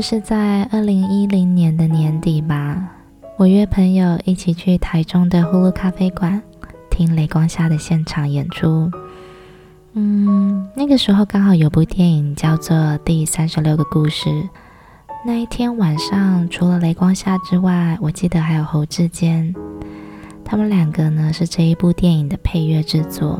约是在二零一零年的年底吧，我约朋友一起去台中的呼噜咖啡馆听雷光夏的现场演出。嗯，那个时候刚好有部电影叫做《第三十六个故事》。那一天晚上，除了雷光夏之外，我记得还有侯志坚，他们两个呢是这一部电影的配乐制作，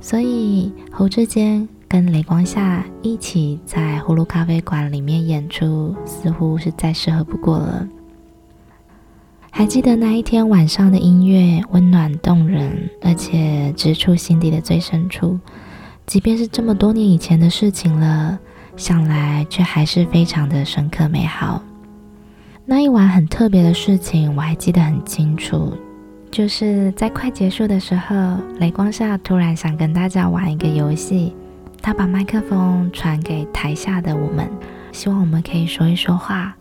所以侯志坚跟雷光夏一起在葫芦咖啡馆里面演出，似乎是再适合不过了。还记得那一天晚上的音乐温暖动人，而且直触心底的最深处，即便是这么多年以前的事情了。想来却还是非常的深刻美好。那一晚很特别的事情，我还记得很清楚，就是在快结束的时候，雷光夏突然想跟大家玩一个游戏，他把麦克风传给台下的我们，希望我们可以说一说话，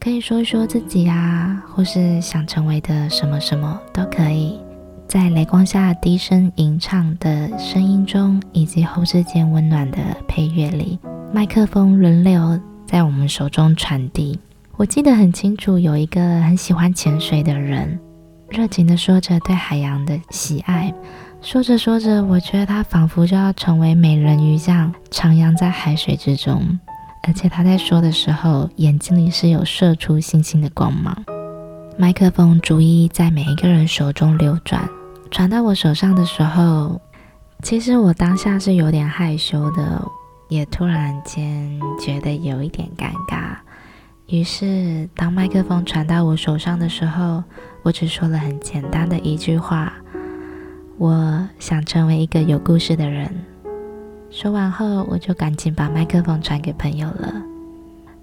可以说一说自己啊，或是想成为的什么什么都可以。在雷光下低声吟唱的声音中，以及后置间温暖的配乐里。麦克风轮流在我们手中传递。我记得很清楚，有一个很喜欢潜水的人，热情地说着对海洋的喜爱。说着说着，我觉得他仿佛就要成为美人鱼这样徜徉在海水之中。而且他在说的时候，眼睛里是有射出星星的光芒。麦克风逐一在每一个人手中流转，传到我手上的时候，其实我当下是有点害羞的。也突然间觉得有一点尴尬，于是当麦克风传到我手上的时候，我只说了很简单的一句话：“我想成为一个有故事的人。”说完后，我就赶紧把麦克风传给朋友了。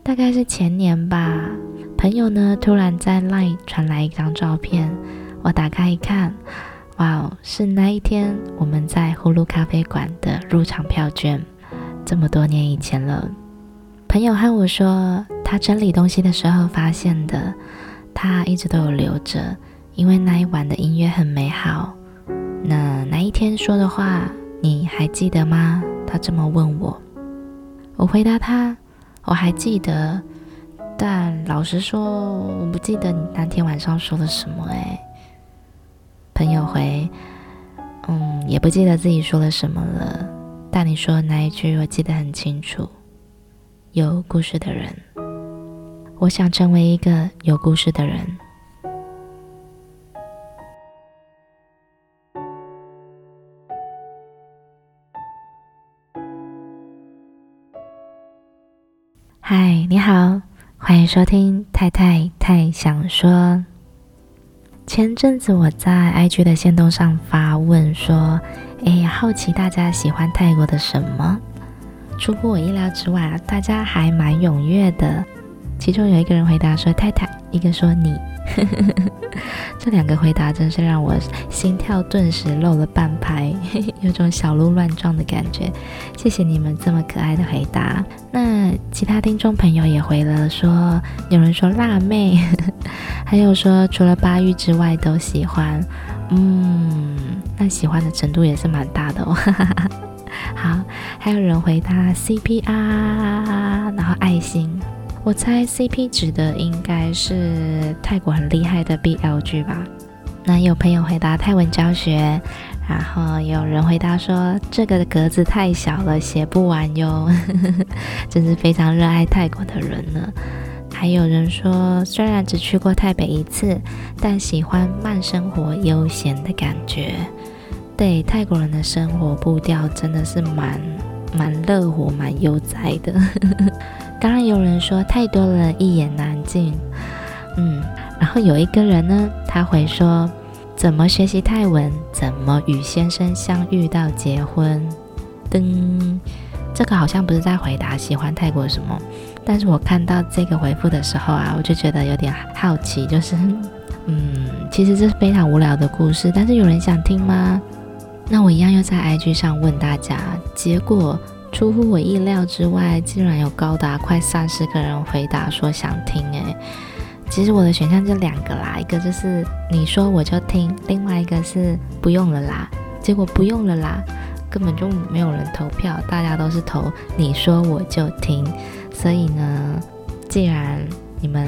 大概是前年吧，朋友呢突然在 LINE 传来一张照片，我打开一看，哇哦，是那一天我们在呼噜咖啡馆的入场票券。这么多年以前了，朋友和我说，他整理东西的时候发现的，他一直都有留着，因为那一晚的音乐很美好。那那一天说的话，你还记得吗？他这么问我，我回答他，我还记得，但老实说，我不记得你那天晚上说了什么。哎，朋友回，嗯，也不记得自己说了什么了。但你说的那一句，我记得很清楚。有故事的人，我想成为一个有故事的人。嗨，你好，欢迎收听太太太想说。前阵子我在 IG 的线动上发问说。哎，好奇大家喜欢泰国的什么？出乎我意料之外，大家还蛮踊跃的。其中有一个人回答说“太太”，一个说“你”。这两个回答真是让我心跳顿时漏了半拍，有种小鹿乱撞的感觉。谢谢你们这么可爱的回答。那其他听众朋友也回了说，有人说辣妹，还有说除了巴玉之外都喜欢。嗯，那喜欢的程度也是蛮大的哦。好，还有人回答 CPR，然后爱心。我猜 CP 指的应该是泰国很厉害的 BL 剧吧。那有朋友回答泰文教学，然后有人回答说这个的格子太小了，写不完哟。真是非常热爱泰国的人呢。还有人说，虽然只去过台北一次，但喜欢慢生活、悠闲的感觉。对，泰国人的生活步调真的是蛮蛮乐活、蛮悠哉的。当然有人说太多人一言难尽。嗯，然后有一个人呢，他会说：怎么学习泰文？怎么与先生相遇到结婚？噔，这个好像不是在回答喜欢泰国什么。但是我看到这个回复的时候啊，我就觉得有点好奇，就是，嗯，其实这是非常无聊的故事，但是有人想听吗？那我一样又在 IG 上问大家，结果出乎我意料之外，竟然有高达快三十个人回答说想听。诶，其实我的选项就两个啦，一个就是你说我就听，另外一个是不用了啦。结果不用了啦，根本就没有人投票，大家都是投你说我就听。所以呢，既然你们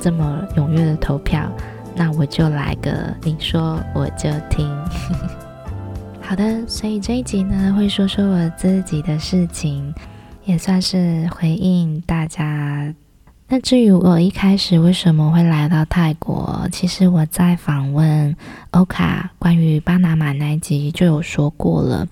这么踊跃的投票，那我就来个你说我就听。好的，所以这一集呢，会说说我自己的事情，也算是回应大家。那至于我一开始为什么会来到泰国，其实我在访问欧卡关于巴拿马那一集就有说过了。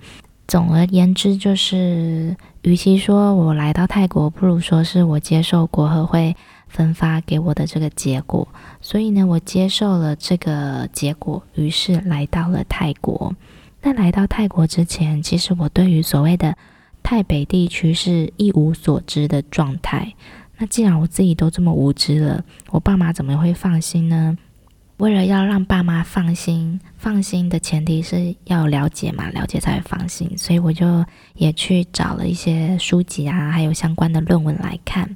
总而言之，就是与其说我来到泰国，不如说是我接受国合会分发给我的这个结果。所以呢，我接受了这个结果，于是来到了泰国。在来到泰国之前，其实我对于所谓的泰北地区是一无所知的状态。那既然我自己都这么无知了，我爸妈怎么会放心呢？为了要让爸妈放心，放心的前提是要了解嘛，了解才会放心。所以我就也去找了一些书籍啊，还有相关的论文来看。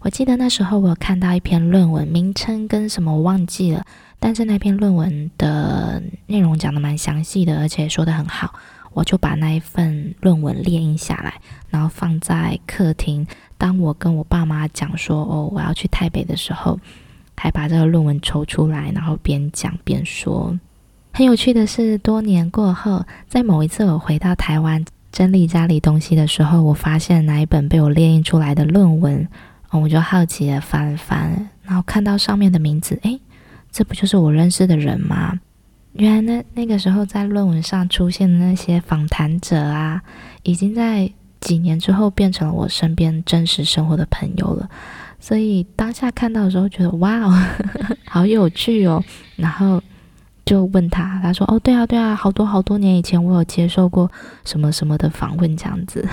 我记得那时候我看到一篇论文，名称跟什么我忘记了。但是那篇论文的内容讲得蛮详细的，而且说得很好，我就把那一份论文列印下来，然后放在客厅。当我跟我爸妈讲说哦，我要去台北的时候，还把这个论文抽出来，然后边讲边说。很有趣的是，多年过后，在某一次我回到台湾整理家里东西的时候，我发现那一本被我列印出来的论文，我就好奇的翻翻，然后看到上面的名字，诶。这不就是我认识的人吗？原来那那个时候在论文上出现的那些访谈者啊，已经在几年之后变成了我身边真实生活的朋友了。所以当下看到的时候，觉得哇哦，好有趣哦。然后就问他，他说：“哦，对啊，对啊，好多好多年以前我有接受过什么什么的访问，这样子。”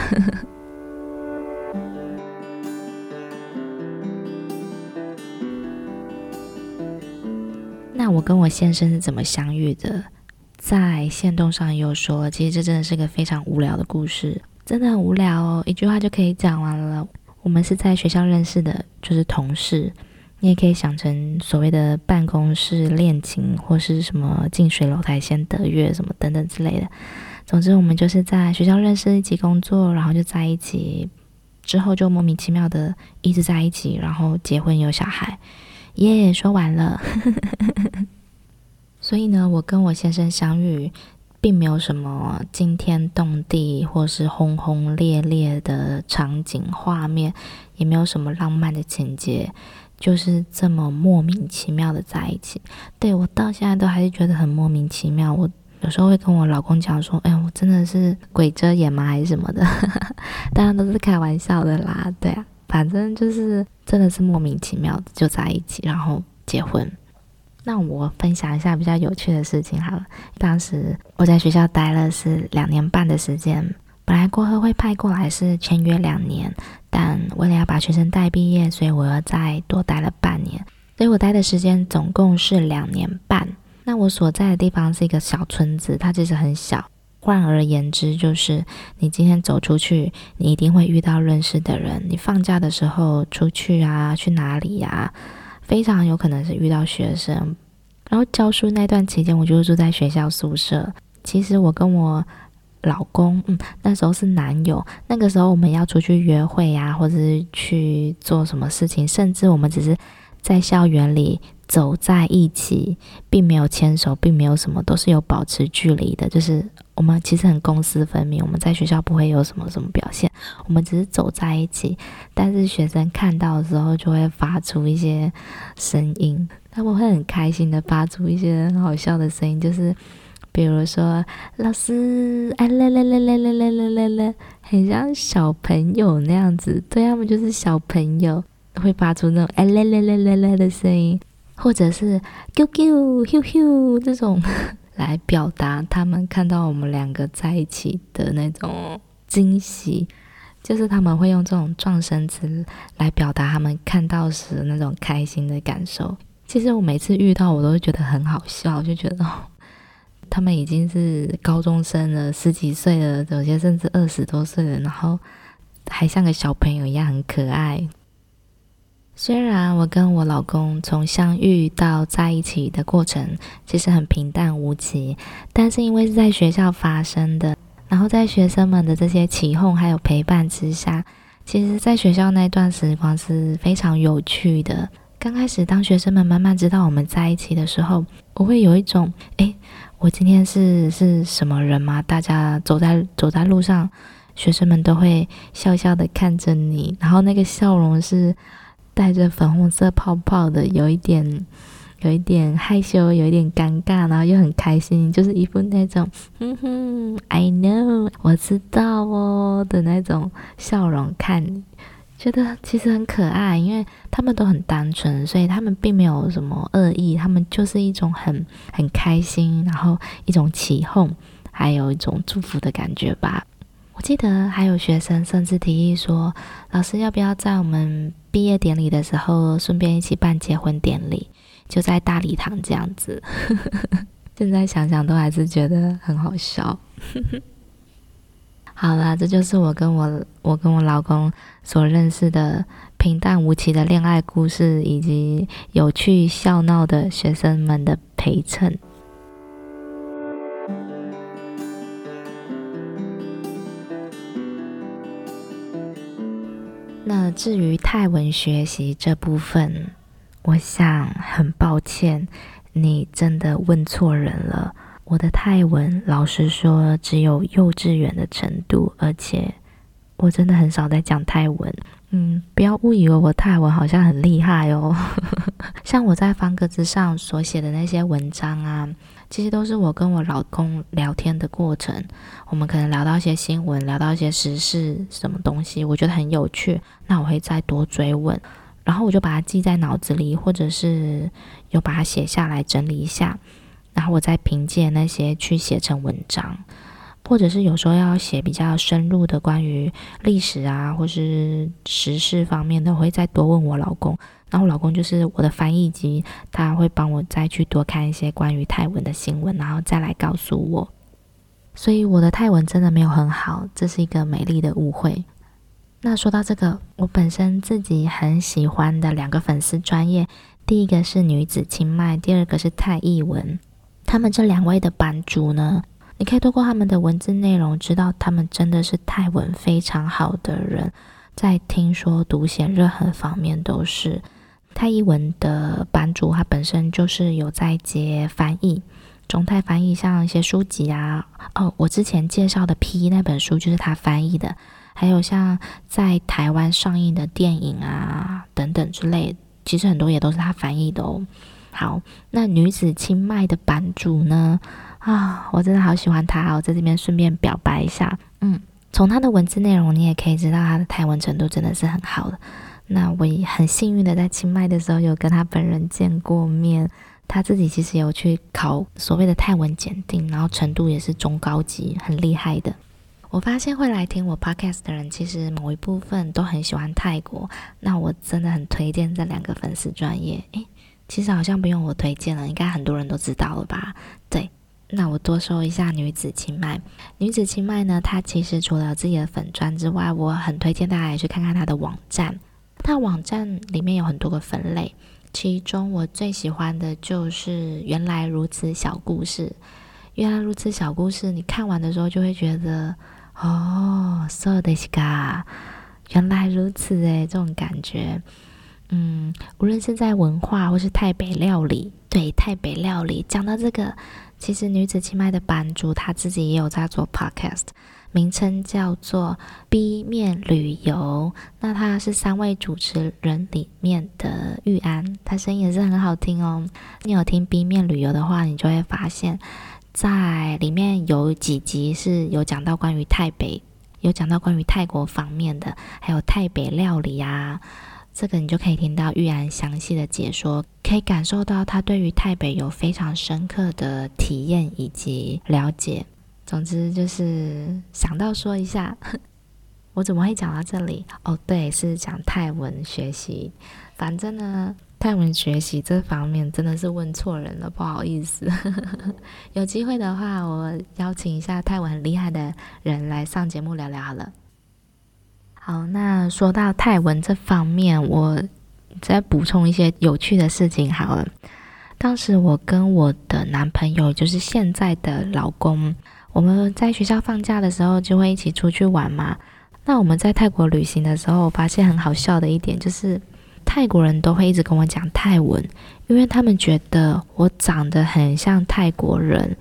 那我跟我先生是怎么相遇的？在线动上也有说，其实这真的是个非常无聊的故事，真的很无聊哦，一句话就可以讲完了。我们是在学校认识的，就是同事，你也可以想成所谓的办公室恋情，或是什么近水楼台先得月什么等等之类的。总之，我们就是在学校认识，一起工作，然后就在一起，之后就莫名其妙的一直在一起，然后结婚有小孩。耶，yeah, 说完了。所以呢，我跟我先生相遇，并没有什么惊天动地或是轰轰烈烈的场景画面，也没有什么浪漫的情节，就是这么莫名其妙的在一起。对，我到现在都还是觉得很莫名其妙。我有时候会跟我老公讲说：“哎，我真的是鬼遮眼吗？还是什么的？” 当然都是开玩笑的啦。对啊。反正就是真的是莫名其妙就在一起，然后结婚。那我分享一下比较有趣的事情好了。当时我在学校待了是两年半的时间，本来国合会派过来是签约两年，但为了要把学生带毕业，所以我又再多待了半年，所以我待的时间总共是两年半。那我所在的地方是一个小村子，它其实很小。换而言之，就是你今天走出去，你一定会遇到认识的人。你放假的时候出去啊，去哪里呀、非常有可能是遇到学生。然后教书那段期间，我就住在学校宿舍。其实我跟我老公，嗯，那时候是男友。那个时候我们要出去约会呀、或者是去做什么事情，甚至我们只是在校园里走在一起，并没有牵手，并没有什么，都是有保持距离的，就是。我们其实很公私分明，我们在学校不会有什么什么表现，我们只是走在一起。但是学生看到的时候就会发出一些声音，他们会很开心的发出一些很好笑的声音，就是比如说老师哎嘞嘞嘞嘞嘞嘞嘞嘞，很像小朋友那样子，对，他们就是小朋友会发出那种哎嘞嘞嘞嘞嘞的声音，或者是 QQ 咻咻这种。来表达他们看到我们两个在一起的那种惊喜，就是他们会用这种撞声词来表达他们看到时那种开心的感受。其实我每次遇到，我都会觉得很好笑，就觉得，他们已经是高中生了，十几岁了，有些甚至二十多岁了，然后还像个小朋友一样很可爱。虽然我跟我老公从相遇到在一起的过程其实很平淡无奇，但是因为是在学校发生的，然后在学生们的这些起哄还有陪伴之下，其实，在学校那段时光是非常有趣的。刚开始，当学生们慢慢知道我们在一起的时候，我会有一种，诶，我今天是是什么人吗？大家走在走在路上，学生们都会笑笑的看着你，然后那个笑容是带着粉红色泡泡的，有一点有一点害羞，有一点尴尬，然后又很开心，就是一副那种，哼哼，I know，我知道哦的那种笑容看。觉得其实很可爱，因为他们都很单纯，所以他们并没有什么恶意，他们就是一种很很开心，然后一种起哄，还有一种祝福的感觉吧。我记得还有学生甚至提议说：“老师要不要在我们毕业典礼的时候顺便一起办结婚典礼，就在大礼堂这样子。”现在想想都还是觉得很好笑。好了，这就是我跟我我跟我老公所认识的平淡无奇的恋爱故事，以及有趣笑闹的学生们的陪衬。那至于泰文学习这部分，我想很抱歉，你真的问错人了。我的泰文，老实说，只有幼稚园的程度，而且我真的很少在讲泰文。嗯，不要误以为我泰文好像很厉害哦。像我在方格子上所写的那些文章啊，其实都是我跟我老公聊天的过程。我们可能聊到一些新闻，聊到一些时事什么东西，我觉得很有趣，那我会再多追问，然后我就把它记在脑子里，或者是有把它写下来整理一下。然后我再凭借那些去写成文章，或者是有时候要写比较深入的关于历史啊，或是时事方面的，会再多问我老公。然后我老公就是我的翻译机，他会帮我再去多看一些关于泰文的新闻，然后再来告诉我。所以我的泰文真的没有很好，这是一个美丽的误会。那说到这个，我本身自己很喜欢的两个粉丝专业，第一个是女子清迈，第二个是泰译文。他们这两位的版主呢，你可以透过他们的文字内容，知道他们真的是泰文非常好的人，在听说读写任何方面都是。泰译文的版主，他本身就是有在接翻译，中泰翻译，像一些书籍啊，哦，我之前介绍的 P 那本书就是他翻译的，还有像在台湾上映的电影啊等等之类，其实很多也都是他翻译的哦。好，那女子清迈的版主呢？啊，我真的好喜欢她，我在这边顺便表白一下。嗯，从他的文字内容，你也可以知道他的泰文程度真的是很好的。那我也很幸运的在清迈的时候有跟他本人见过面，他自己其实有去考所谓的泰文检定，然后程度也是中高级，很厉害的。我发现会来听我 podcast 的人，其实某一部分都很喜欢泰国，那我真的很推荐这两个粉丝专业。诶。其实好像不用我推荐了，应该很多人都知道了吧？对，那我多说一下女子清迈。女子清迈呢，它其实除了自己的粉专之外，我很推荐大家也去看看它的网站。它网站里面有很多个分类，其中我最喜欢的就是“原来如此”小故事。原来如此小故事，你看完的时候就会觉得，哦，so this guy，原来如此诶，这种感觉。嗯，无论是在文化或是泰北料理，对，泰北料理，讲到这个，其实女子清迈的版主她自己也有在做 podcast，名称叫做 B 面旅游。那她是三位主持人里面的玉安，她声音也是很好听哦。你有听 B 面旅游的话，你就会发现，在里面有几集是有讲到关于泰北，有讲到关于泰国方面的，还有泰北料理啊。这个你就可以听到玉安详细的解说，可以感受到他对于泰北有非常深刻的体验以及了解。总之就是想到说一下，我怎么会讲到这里？哦，对，是讲泰文学习。反正呢，泰文学习这方面真的是问错人了，不好意思。有机会的话，我邀请一下泰文很厉害的人来上节目聊聊好了。好，那说到泰文这方面，我再补充一些有趣的事情好了。当时我跟我的男朋友，就是现在的老公，我们在学校放假的时候就会一起出去玩嘛。那我们在泰国旅行的时候，我发现很好笑的一点就是，泰国人都会一直跟我讲泰文，因为他们觉得我长得很像泰国人，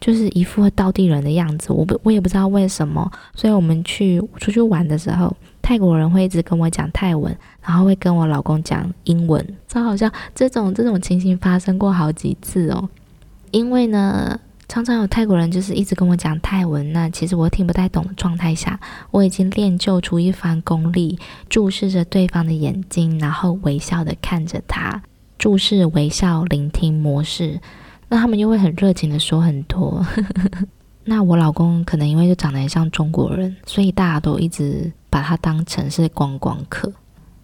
就是一副道地人的样子。我不，我也不知道为什么。所以我们去出去玩的时候，泰国人会一直跟我讲泰文，然后会跟我老公讲英文，超好笑。这种这种情形发生过好几次哦，因为呢。常常有泰国人就是一直跟我讲泰文，那其实我听不太懂的状态下，我已经练就出一番功力，注视着对方的眼睛，然后微笑的看着他，注视、微笑、聆听模式，那他们又会很热情的说很多。那我老公可能因为就长得很像中国人，所以大家都一直把他当成是观光客，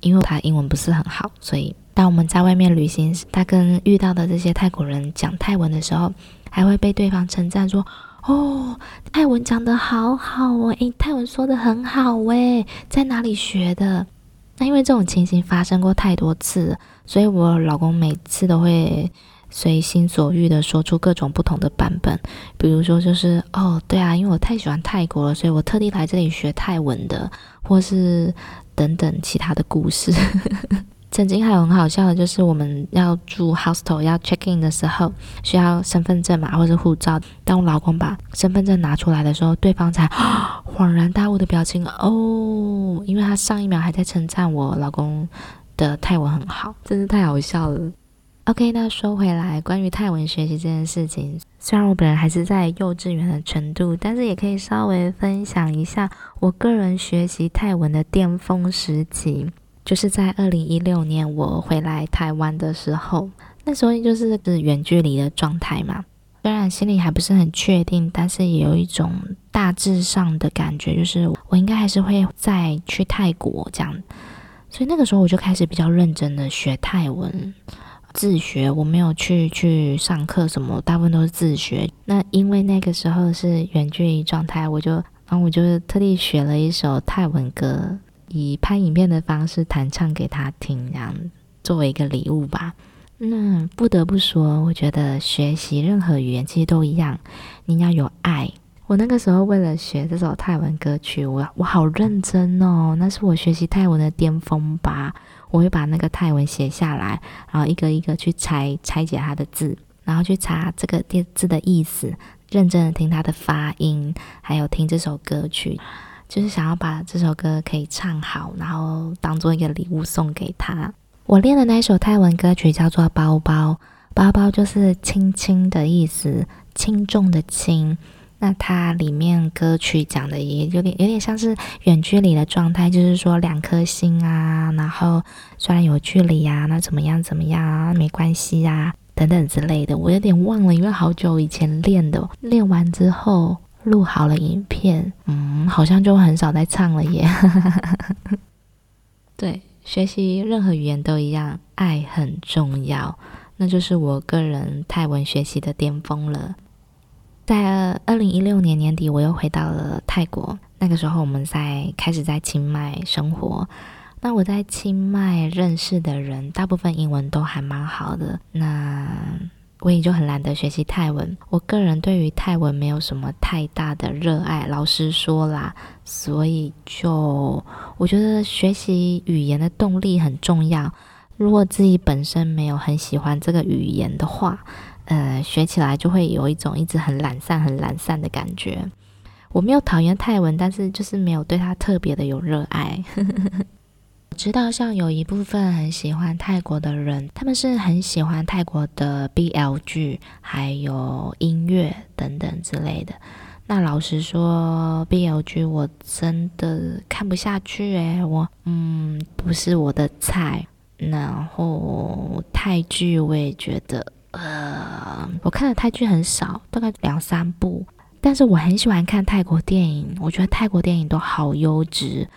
因为他英文不是很好，所以当我们在外面旅行，他跟遇到的这些泰国人讲泰文的时候。还会被对方称赞说：“哦，泰文讲得好好哦，诶，泰文说得很好诶，在哪里学的？”那因为这种情形发生过太多次，所以我老公每次都会随心所欲地说出各种不同的版本。比如说，就是哦，对啊，因为我太喜欢泰国了，所以我特地来这里学泰文的，或是等等其他的故事。曾经还有很好笑的，就是我们要住 hostel 要 check in 的时候，需要身份证嘛，或者护照。当我老公把身份证拿出来的时候，对方才 恍然大悟的表情哦，因为他上一秒还在称赞我老公的泰文很好，真是太好笑了。OK，那说回来，关于泰文学习这件事情，虽然我本人还是在幼稚园的程度，但是也可以稍微分享一下我个人学习泰文的巅峰时期。就是在二零一六年我回来台湾的时候，那时候就是是远距离的状态嘛，虽然心里还不是很确定，但是也有一种大致上的感觉，就是我应该还是会再去泰国这样，所以那个时候我就开始比较认真的学泰文，自学，我没有去去上课什么，大部分都是自学。那因为那个时候是远距离状态，我就然后我就特地学了一首泰文歌。以拍影片的方式弹唱给他听，这样作为一个礼物吧。那不得不说，我觉得学习任何语言其实都一样，你要有爱。我那个时候为了学这首泰文歌曲，我我好认真哦，那是我学习泰文的巅峰吧。我会把那个泰文写下来，然后一个一个去拆拆解它的字，然后去查这个字的意思，认真的听它的发音，还有听这首歌曲。就是想要把这首歌可以唱好，然后当做一个礼物送给他。我练的那首泰文歌曲叫做《包包》，包包就是轻轻的意思，轻重的轻。那它里面歌曲讲的也有点有点像是远距离的状态，就是说两颗心啊，然后虽然有距离啊，那怎么样怎么样啊，没关系啊，等等之类的。我有点忘了，因为好久以前练的，练完之后。录好了影片，嗯，好像就很少再唱了耶。对，学习任何语言都一样，爱很重要，那就是我个人泰文学习的巅峰了。在二零一六年年底，我又回到了泰国，那个时候我们在开始在清迈生活。那我在清迈认识的人，大部分英文都还蛮好的。那我也就很懒得学习泰文，我个人对于泰文没有什么太大的热爱，老实说啦，所以就我觉得学习语言的动力很重要。如果自己本身没有很喜欢这个语言的话，呃，学起来就会有一种一直很懒散、很懒散的感觉。我没有讨厌泰文，但是就是没有对它特别的有热爱。我知道像有一部分很喜欢泰国的人，他们是很喜欢泰国的 BL 剧，还有音乐等等之类的。那老实说，BL 剧我真的看不下去诶，我嗯不是我的菜。然后泰剧我也觉得，呃，我看的泰剧很少，大概两三部。但是我很喜欢看泰国电影，我觉得泰国电影都好优质。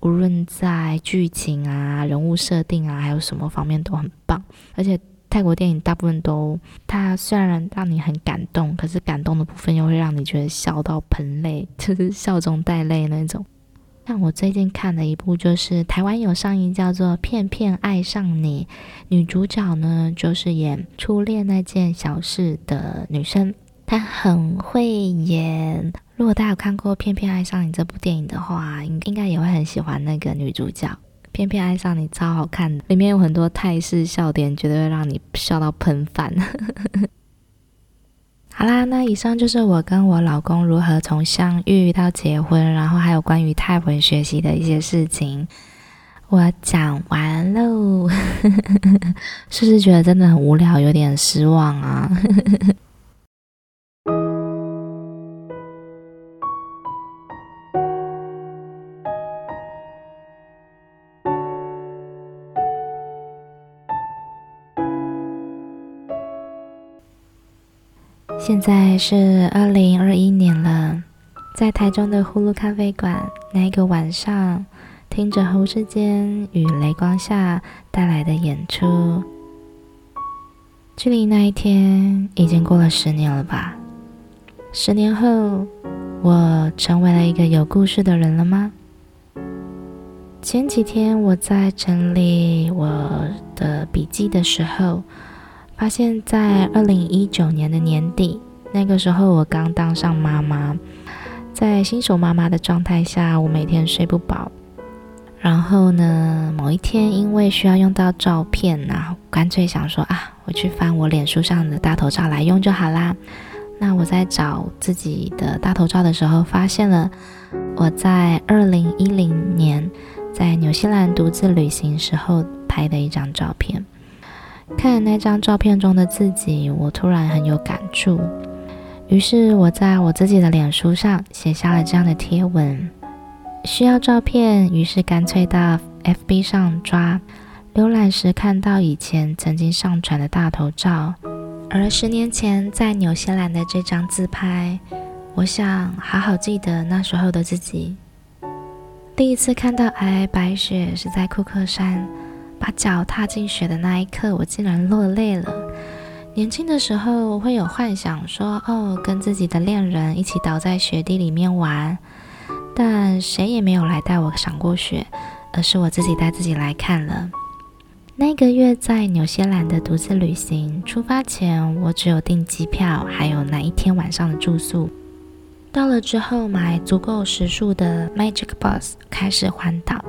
无论在剧情啊、人物设定啊，还有什么方面都很棒。而且泰国电影大部分都，它虽然让你很感动，可是感动的部分又会让你觉得笑到喷泪，就是笑中带泪那种。像我最近看的一部，就是台湾有上映叫做《骗骗爱上你》，女主角呢就是演初恋那件小事的女生。她很会演。如果大家有看过《偏偏爱上你》这部电影的话，应应该也会很喜欢那个女主角。《偏偏爱上你》超好看的，里面有很多泰式笑点，绝对会让你笑到喷饭。好啦，那以上就是我跟我老公如何从相遇到结婚，然后还有关于泰文学习的一些事情。我讲完喽，是不是觉得真的很无聊，有点失望啊？现在是二零二一年了，在台中的呼噜咖啡馆，那一个晚上，听着侯世坚与雷光夏带来的演出，距离那一天已经过了十年了吧？十年后，我成为了一个有故事的人了吗？前几天我在整理我的笔记的时候。发现，在二零一九年的年底，那个时候我刚当上妈妈，在新手妈妈的状态下，我每天睡不饱。然后呢，某一天因为需要用到照片，然后干脆想说啊，我去翻我脸书上的大头照来用就好啦。那我在找自己的大头照的时候，发现了我在二零一零年在纽西兰独自旅行时候拍的一张照片。看那张照片中的自己，我突然很有感触。于是我在我自己的脸书上写下了这样的贴文：需要照片，于是干脆到 FB 上抓。浏览时看到以前曾经上传的大头照，而十年前在纽西兰的这张自拍，我想好好记得那时候的自己。第一次看到皑皑白雪是在库克山。把脚踏进雪的那一刻，我竟然落泪了。年轻的时候，会有幻想说，哦，跟自己的恋人一起倒在雪地里面玩，但谁也没有来带我赏过雪，而是我自己带自己来看了。那个月在纽西兰的独自旅行，出发前我只有订机票，还有那一天晚上的住宿。到了之后，买足够时数的 Magic Bus 开始环岛。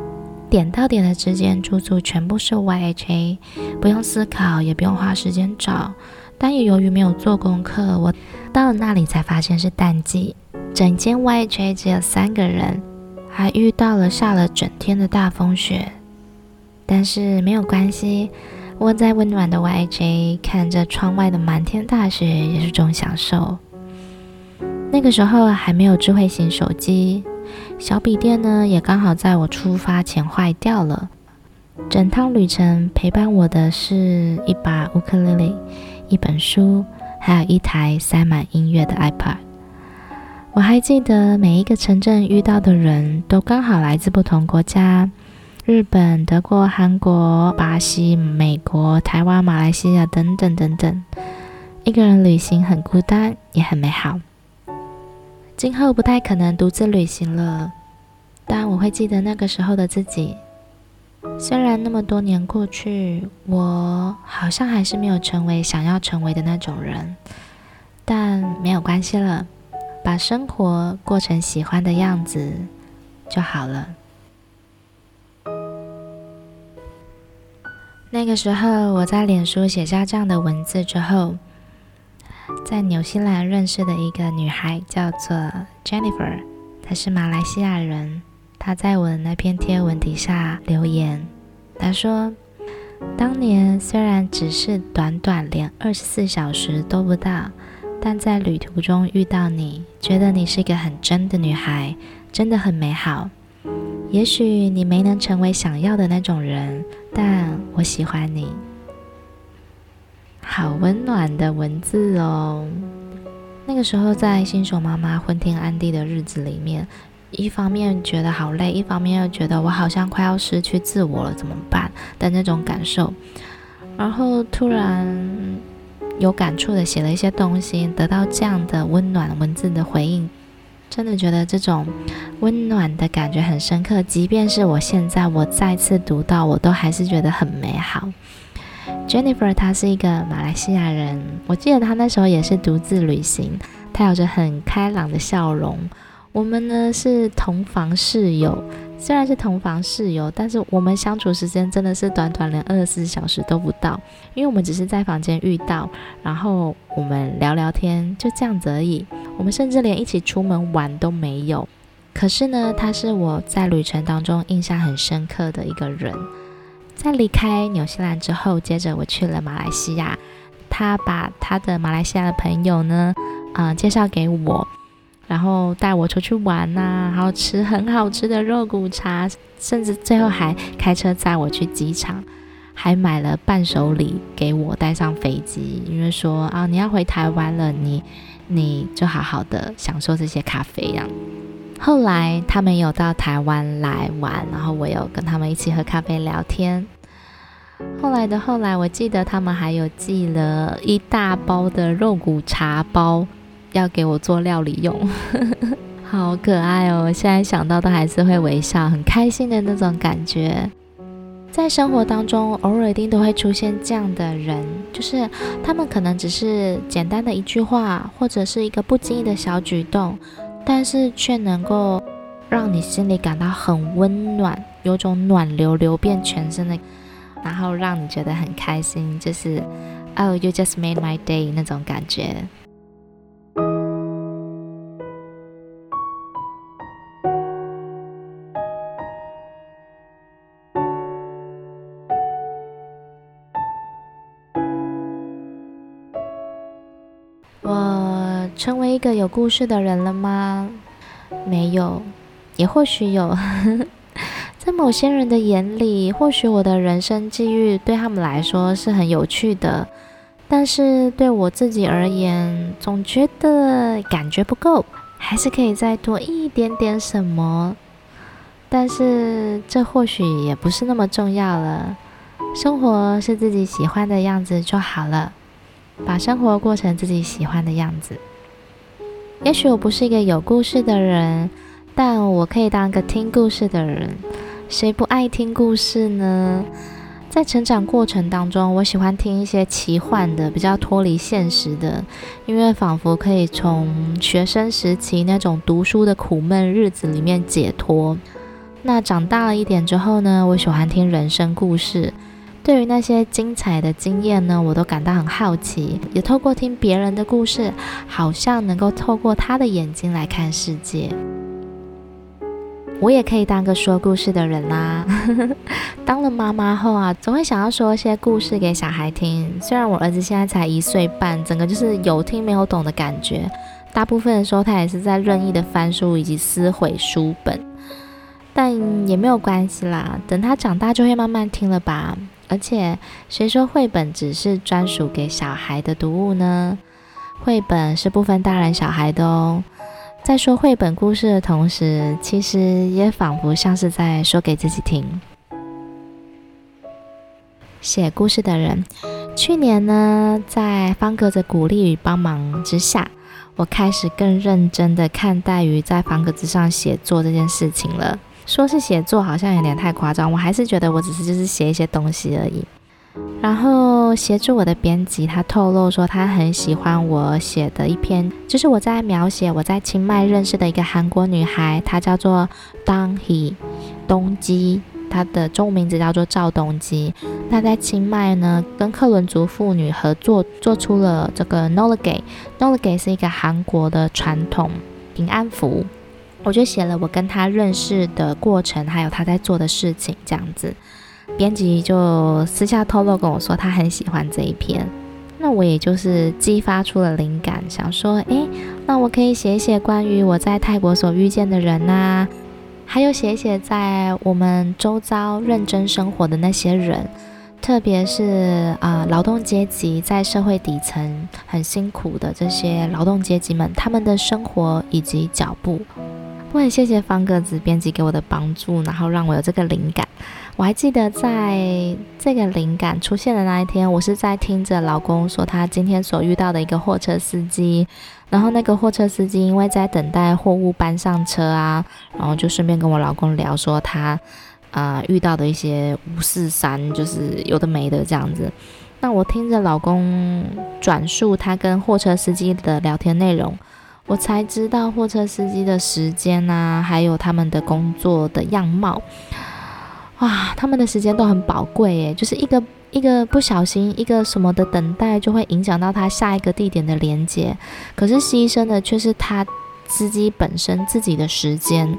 点到点的之间住宿全部是 YHA，不用思考，也不用花时间找。但也由于没有做功课，我到了那里才发现是淡季，整间 YHA 只有三个人，还遇到了下了整天的大风雪。但是没有关系，窝在温暖的 YHA，看着窗外的满天大雪也是种享受。那个时候还没有智慧型手机。小笔电呢，也刚好在我出发前坏掉了。整趟旅程陪伴我的是一把乌克丽丽、一本书，还有一台塞满音乐的 iPad。我还记得每一个城镇遇到的人都刚好来自不同国家：日本、德国、韩国、巴西、美国、台湾、马来西亚等等等等。一个人旅行很孤单，也很美好。今后不太可能独自旅行了，但我会记得那个时候的自己。虽然那么多年过去，我好像还是没有成为想要成为的那种人，但没有关系了，把生活过成喜欢的样子就好了。那个时候，我在脸书写下这样的文字之后。在纽西兰认识的一个女孩叫做 Jennifer，她是马来西亚人。她在我的那篇贴文底下留言，她说：“当年虽然只是短短连二十四小时都不到，但在旅途中遇到你，觉得你是一个很真的女孩，真的很美好。也许你没能成为想要的那种人，但我喜欢你。”好温暖的文字哦！那个时候在新手妈妈昏天暗地的日子里面，一方面觉得好累，一方面又觉得我好像快要失去自我了，怎么办的那种感受。然后突然有感触的写了一些东西，得到这样的温暖文字的回应，真的觉得这种温暖的感觉很深刻。即便是我现在我再次读到，我都还是觉得很美好。Jennifer 她是一个马来西亚人，我记得她那时候也是独自旅行，她有着很开朗的笑容。我们呢是同房室友，虽然是同房室友，但是我们相处时间真的是短短连二十四小时都不到，因为我们只是在房间遇到，然后我们聊聊天，就这样子而已。我们甚至连一起出门玩都没有。可是呢，他是我在旅程当中印象很深刻的一个人。在离开纽西兰之后，接着我去了马来西亚，他把他的马来西亚的朋友呢，啊、介绍给我。然后带我出去玩呐、啊，然后吃很好吃的肉骨茶，甚至最后还开车载我去机场，还买了伴手礼给我带上飞机，因为说啊，你要回台湾了，你你就好好的享受这些咖啡呀。后来他们有到台湾来玩，然后我有跟他们一起喝咖啡聊天。后来的后来，我记得他们还有寄了一大包的肉骨茶包。要给我做料理用，好可爱哦！现在想到都还是会微笑，很开心的那种感觉。在生活当中，偶尔一定都会出现这样的人，就是他们可能只是简单的一句话，或者是一个不经意的小举动，但是却能够让你心里感到很温暖，有种暖流流遍全身的，然后让你觉得很开心，就是 “Oh, you just made my day” 那种感觉。一个有故事的人了吗？没有，也或许有。在某些人的眼里，或许我的人生际遇对他们来说是很有趣的，但是对我自己而言，总觉得感觉不够，还是可以再多一点点什么。但是这或许也不是那么重要了。生活是自己喜欢的样子就好了。把生活过成自己喜欢的样子。也许我不是一个有故事的人，但我可以当个听故事的人。谁不爱听故事呢？在成长过程当中，我喜欢听一些奇幻的、比较脱离现实的，因为仿佛可以从学生时期那种读书的苦闷日子里面解脱。那长大了一点之后呢，我喜欢听人生故事。对于那些精彩的经验呢，我都感到很好奇，也透过听别人的故事，好像能够透过他的眼睛来看世界。我也可以当个说故事的人啦。当了妈妈后啊，总会想要说一些故事给小孩听。虽然我儿子现在才一岁半，整个就是有听没有懂的感觉，大部分的时候他也是在任意的翻书以及撕毁书本，但也没有关系啦，等他长大就会慢慢听了吧。而且，谁说绘本只是专属给小孩的读物呢？绘本是不分大人小孩的哦。在说绘本故事的同时，其实也仿佛像是在说给自己听。写故事的人，去年呢，在方格子鼓励与帮忙之下，我开始更认真的看待于在方格子上写作这件事情了。说是写作好像有点太夸张，我还是觉得我只是就是写一些东西而已。然后协助我的编辑，他透露说他很喜欢我写的一篇，就是我在描写我在清迈认识的一个韩国女孩，她叫做 Dong He，东基，她的中文名字叫做赵东基。她在清迈呢，跟克伦族妇女合作，做出了这个 Nolgay，Nolgay 是一个韩国的传统平安符。我就写了我跟他认识的过程，还有他在做的事情，这样子。编辑就私下透露跟我说，他很喜欢这一篇。那我也就是激发出了灵感，想说，诶，那我可以写写关于我在泰国所遇见的人呐，还有写写在我们周遭认真生活的那些人，特别是啊，劳动阶级在社会底层很辛苦的这些劳动阶级们，他们的生活以及脚步。我很谢谢方格子编辑给我的帮助，然后让我有这个灵感。我还记得在这个灵感出现的那一天，我是在听着老公说他今天所遇到的一个货车司机，然后那个货车司机因为在等待货物搬上车啊，然后就顺便跟我老公聊说他啊、呃、遇到的一些五四三，就是有的没的这样子。那我听着老公转述他跟货车司机的聊天内容，我才知道货车司机的时间啊，还有他们的工作的样貌。哇，他们的时间都很宝贵耶，就是一个一个不小心，一个什么的等待，就会影响到他下一个地点的连接。可是牺牲的却是他司机本身自己的时间。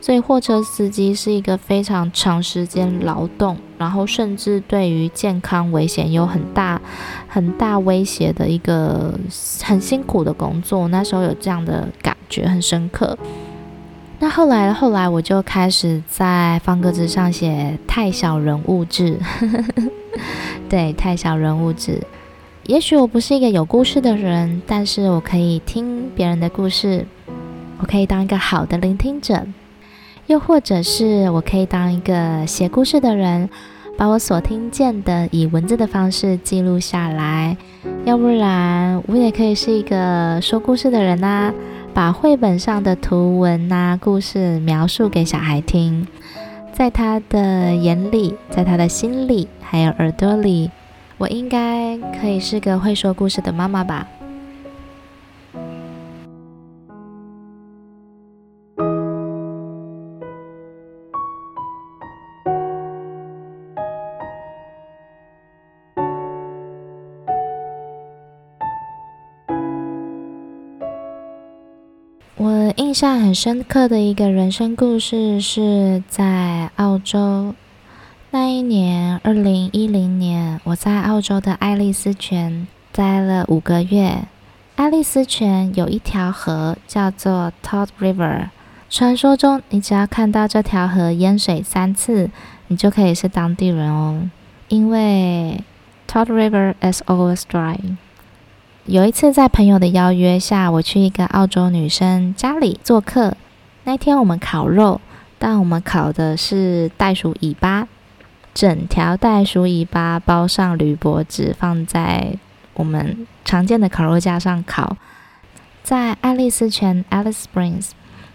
所以货车司机是一个非常长时间劳动，然后甚至对于健康危险有很大很大威胁的一个很辛苦的工作。那时候有这样的感觉很深刻。那后来后来我就开始在方格子上写太小人物志，对，太小人物志。也许我不是一个有故事的人，但是我可以听别人的故事，我可以当一个好的聆听者。又或者是我可以当一个写故事的人，把我所听见的以文字的方式记录下来；要不然，我也可以是一个说故事的人呐、把绘本上的图文呐、故事描述给小孩听，在他的眼里，在他的心里，还有耳朵里，我应该可以是个会说故事的妈妈吧。印象很深刻的一个人生故事是在澳洲那一年，二零一零年，我在澳洲的爱丽丝泉待了五个月。爱丽丝泉有一条河叫做 Todd River，传说中你只要看到这条河淹水三次，你就可以是当地人哦，因为 Todd River is always dry。有一次，在朋友的邀约下，我去一个澳洲女生家里做客。那天我们烤肉，但我们烤的是袋鼠尾巴，整条袋鼠尾巴包上铝箔纸，放在我们常见的烤肉架上烤。在爱丽丝泉 （Alice Springs），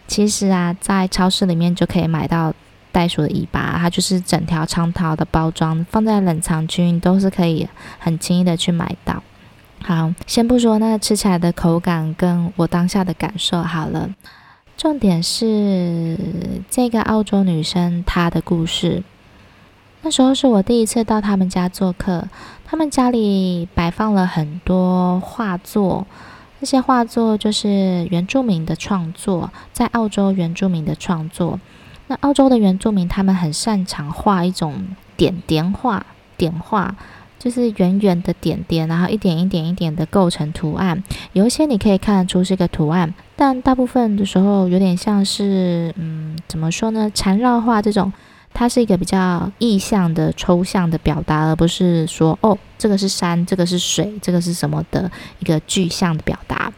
其实啊，在超市里面就可以买到袋鼠的尾巴，它就是整条长条的包装，放在冷藏区都是可以很轻易的去买到。好，先不说那吃起来的口感跟我当下的感受好了，重点是这个澳洲女生她的故事。那时候是我第一次到他们家做客，他们家里摆放了很多画作，那些画作就是原住民的创作，在澳洲原住民的创作。那澳洲的原住民他们很擅长画一种点点画，点画。就是圆圆的点点，然后一点一点一点的构成图案。有一些你可以看得出是一个图案，但大部分的时候有点像是，嗯，怎么说呢？缠绕画这种，它是一个比较意象的、抽象的表达，而不是说哦，这个是山，这个是水，这个是什么的一个具象的表达。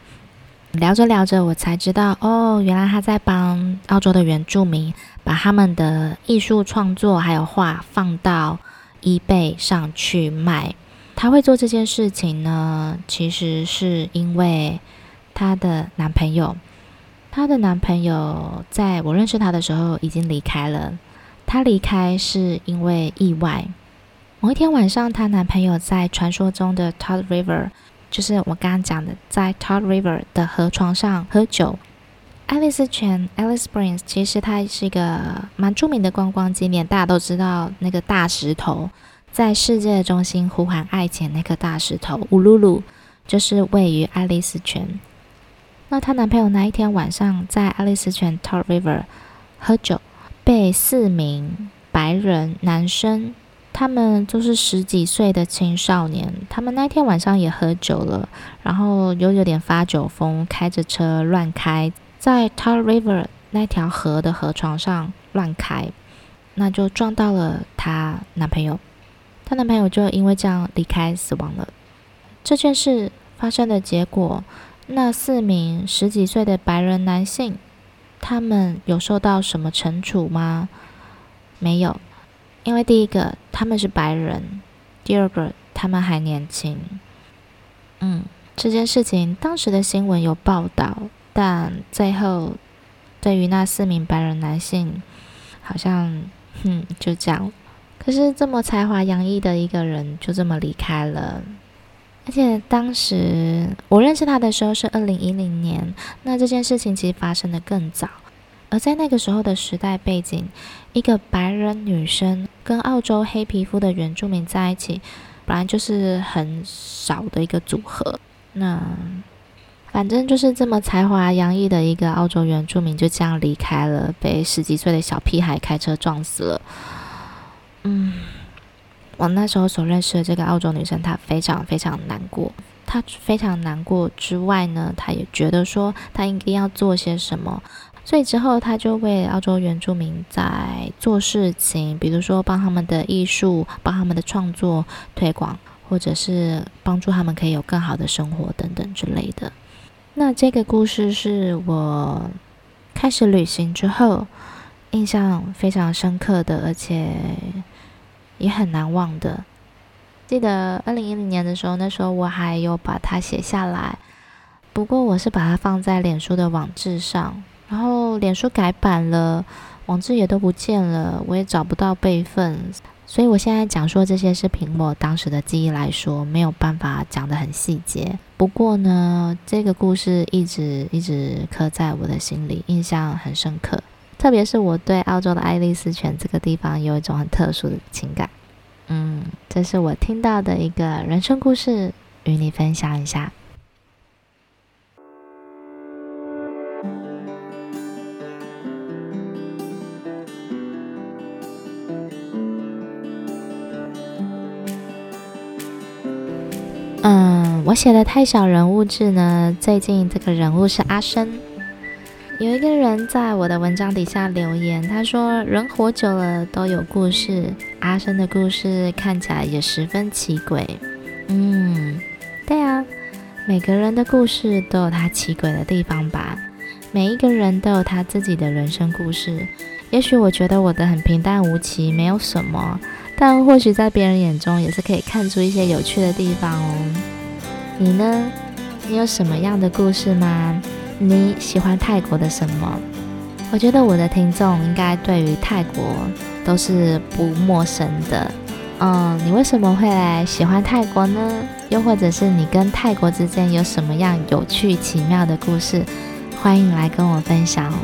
聊着聊着，我才知道，哦，原来他在帮澳洲的原住民把他们的艺术创作还有画放到。eBay 上去卖，她会做这件事情呢，其实是因为她的男朋友，她的男朋友在我认识他的时候已经离开了。她离开是因为意外。某一天晚上，她男朋友在传说中的 Todd River，就是我刚刚讲的，在 Todd River 的河床上喝酒。爱丽丝泉 （Alice Springs） 其实它是一个蛮著名的观光景点，大家都知道那个大石头在世界的中心呼喊爱情那颗大石头乌鲁鲁，就是位于爱丽丝泉。那她男朋友那一天晚上在爱丽丝泉 Todd River 喝酒，被四名白人男生，他们都是十几岁的青少年，他们那天晚上也喝酒了，然后又有点发酒疯，开着车乱开。在 Todd River 那条河的河床上乱开，那就撞到了她男朋友，她男朋友就因为这样离开死亡了。这件事发生的结果，那四名十几岁的白人男性，他们有受到什么惩处吗？没有，因为第一个他们是白人，第二个他们还年轻。嗯，这件事情当时的新闻有报道。但最后，对于那四名白人男性，好像，哼，就这样。可是这么才华洋溢的一个人就这么离开了。而且当时我认识他的时候是二零一零年，那这件事情其实发生的更早。而在那个时候的时代背景，一个白人女生跟澳洲黑皮肤的原住民在一起，本来就是很少的一个组合。那反正就是这么才华洋溢的一个澳洲原住民就这样离开了，被十几岁的小屁孩开车撞死了。嗯。我那时候所认识的这个澳洲女生，她非常非常难过。她非常难过之外呢，她也觉得说她应该要做些什么。所以之后，她就为澳洲原住民在做事情，比如说帮他们的艺术、帮他们的创作推广，或者是帮助他们可以有更好的生活等等之类的。那这个故事是我开始旅行之后印象非常深刻的，而且。也很难忘的。记得二零一零年的时候，那时候我还有把它写下来。不过我是把它放在脸书的网志上，然后脸书改版了，网志也都不见了，我也找不到备份。所以我现在讲述这些是凭我当时的记忆来说，没有办法讲得很细节。不过呢，这个故事一直一直刻在我的心里，印象很深刻。特别是我对澳洲的爱丽丝泉这个地方有一种很特殊的情感，嗯，这是我听到的一个人生故事，与你分享一下。嗯，我写的太小人物志呢，最近这个人物是阿生。有一个人在我的文章底下留言，他说：“人活久了都有故事，阿生的故事看起来也十分奇诡。”嗯，对啊，每个人的故事都有他奇诡的地方吧？每一个人都有他自己的人生故事。也许我觉得我的很平淡无奇，没有什么，但或许在别人眼中也是可以看出一些有趣的地方哦。你呢？你有什么样的故事吗？你喜欢泰国的什么？我觉得我的听众应该对于泰国都是不陌生的。嗯，你为什么会来喜欢泰国呢？又或者是你跟泰国之间有什么样有趣奇妙的故事？欢迎来跟我分享哦。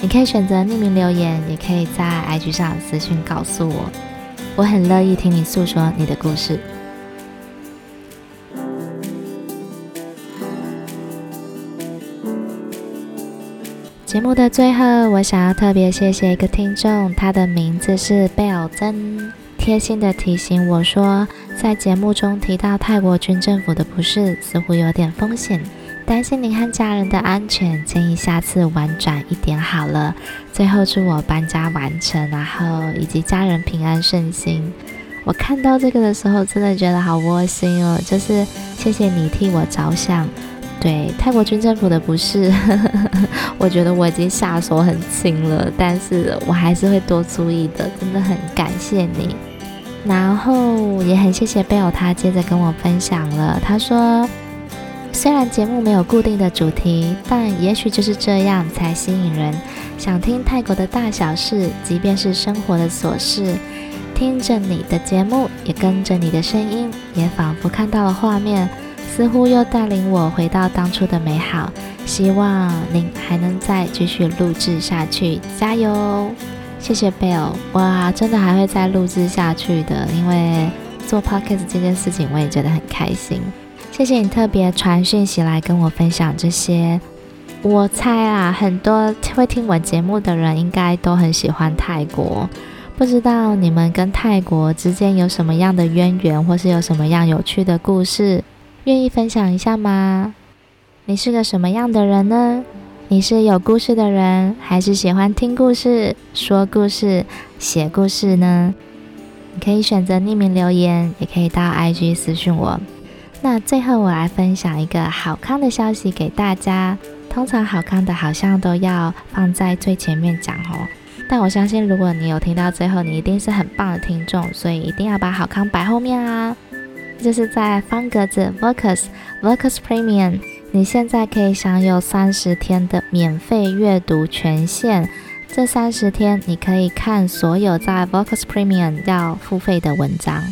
你可以选择匿名留言，也可以在 IG 上私信告诉我，我很乐意听你诉说你的故事。节目的最后，我想要特别谢谢一个听众，他的名字是贝尔珍，贴心的提醒我说，在节目中提到泰国军政府的不是，似乎有点风险，担心您和家人的安全，建议下次婉转一点好了。最后祝我搬家完成，然后以及家人平安顺心。我看到这个的时候，真的觉得好窝心哦，就是谢谢你替我着想。对泰国军政府的不是，我觉得我已经下手很轻了，但是我还是会多注意的，真的很感谢你。然后也很谢谢贝尔，他接着跟我分享了，他说，虽然节目没有固定的主题，但也许就是这样才吸引人，想听泰国的大小事，即便是生活的琐事，听着你的节目，也跟着你的声音，也仿佛看到了画面。似乎又带领我回到当初的美好，希望您还能再继续录制下去，加油！谢谢贝尔，哇，真的还会再录制下去的，因为做 podcast 这件事情我也觉得很开心。谢谢你特别传讯息来跟我分享这些。我猜啊，很多会听我节目的人应该都很喜欢泰国，不知道你们跟泰国之间有什么样的渊源，或是有什么样有趣的故事？愿意分享一下吗？你是个什么样的人呢？你是有故事的人，还是喜欢听故事、说故事、写故事呢？你可以选择匿名留言，也可以到 IG 私讯我。那最后我来分享一个好康的消息给大家。通常好康的好像都要放在最前面讲哦，但我相信如果你有听到最后，你一定是很棒的听众，所以一定要把好康摆后面啊。就是在方格子 Vocus Vocus Premium，你现在可以享有三十天的免费阅读权限，这三十天你可以看所有在 Vocus Premium 要付费的文章，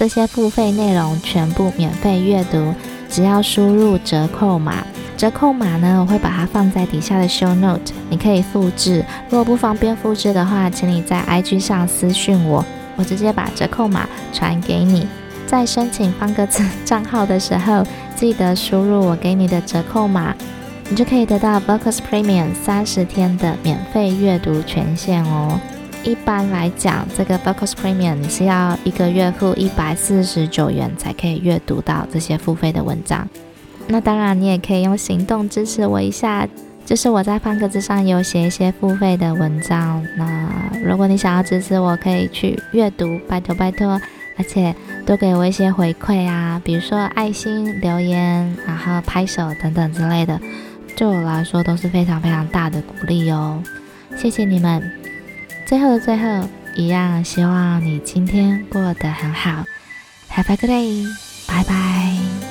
这些付费内容全部免费阅读，只要输入折扣码。折扣码呢，我会把它放在底下的 Show Note，你可以复制。如果不方便复制的话，请你在 IG 上私讯我，我直接把折扣码传给你。在申请方格子账号的时候，记得输入我给你的折扣码。你就可以得到 Vocus Premium 三十天的免费阅读权限哦。一般来讲，这个 Focus Premium 你是要一个月付一百四十九元才可以阅读到这些付费的文章。那当然，你也可以用行动支持我一下，就是我在方格子上有写一些付费的文章。那如果你想要支持我，可以去阅读，拜托拜托，而且多给我一些回馈啊，比如说爱心、留言，然后拍手等等之类的。对我来说都是非常非常大的鼓励哦，谢谢你们。最后的最后，一样希望你今天过得很好。Have a good day，拜拜。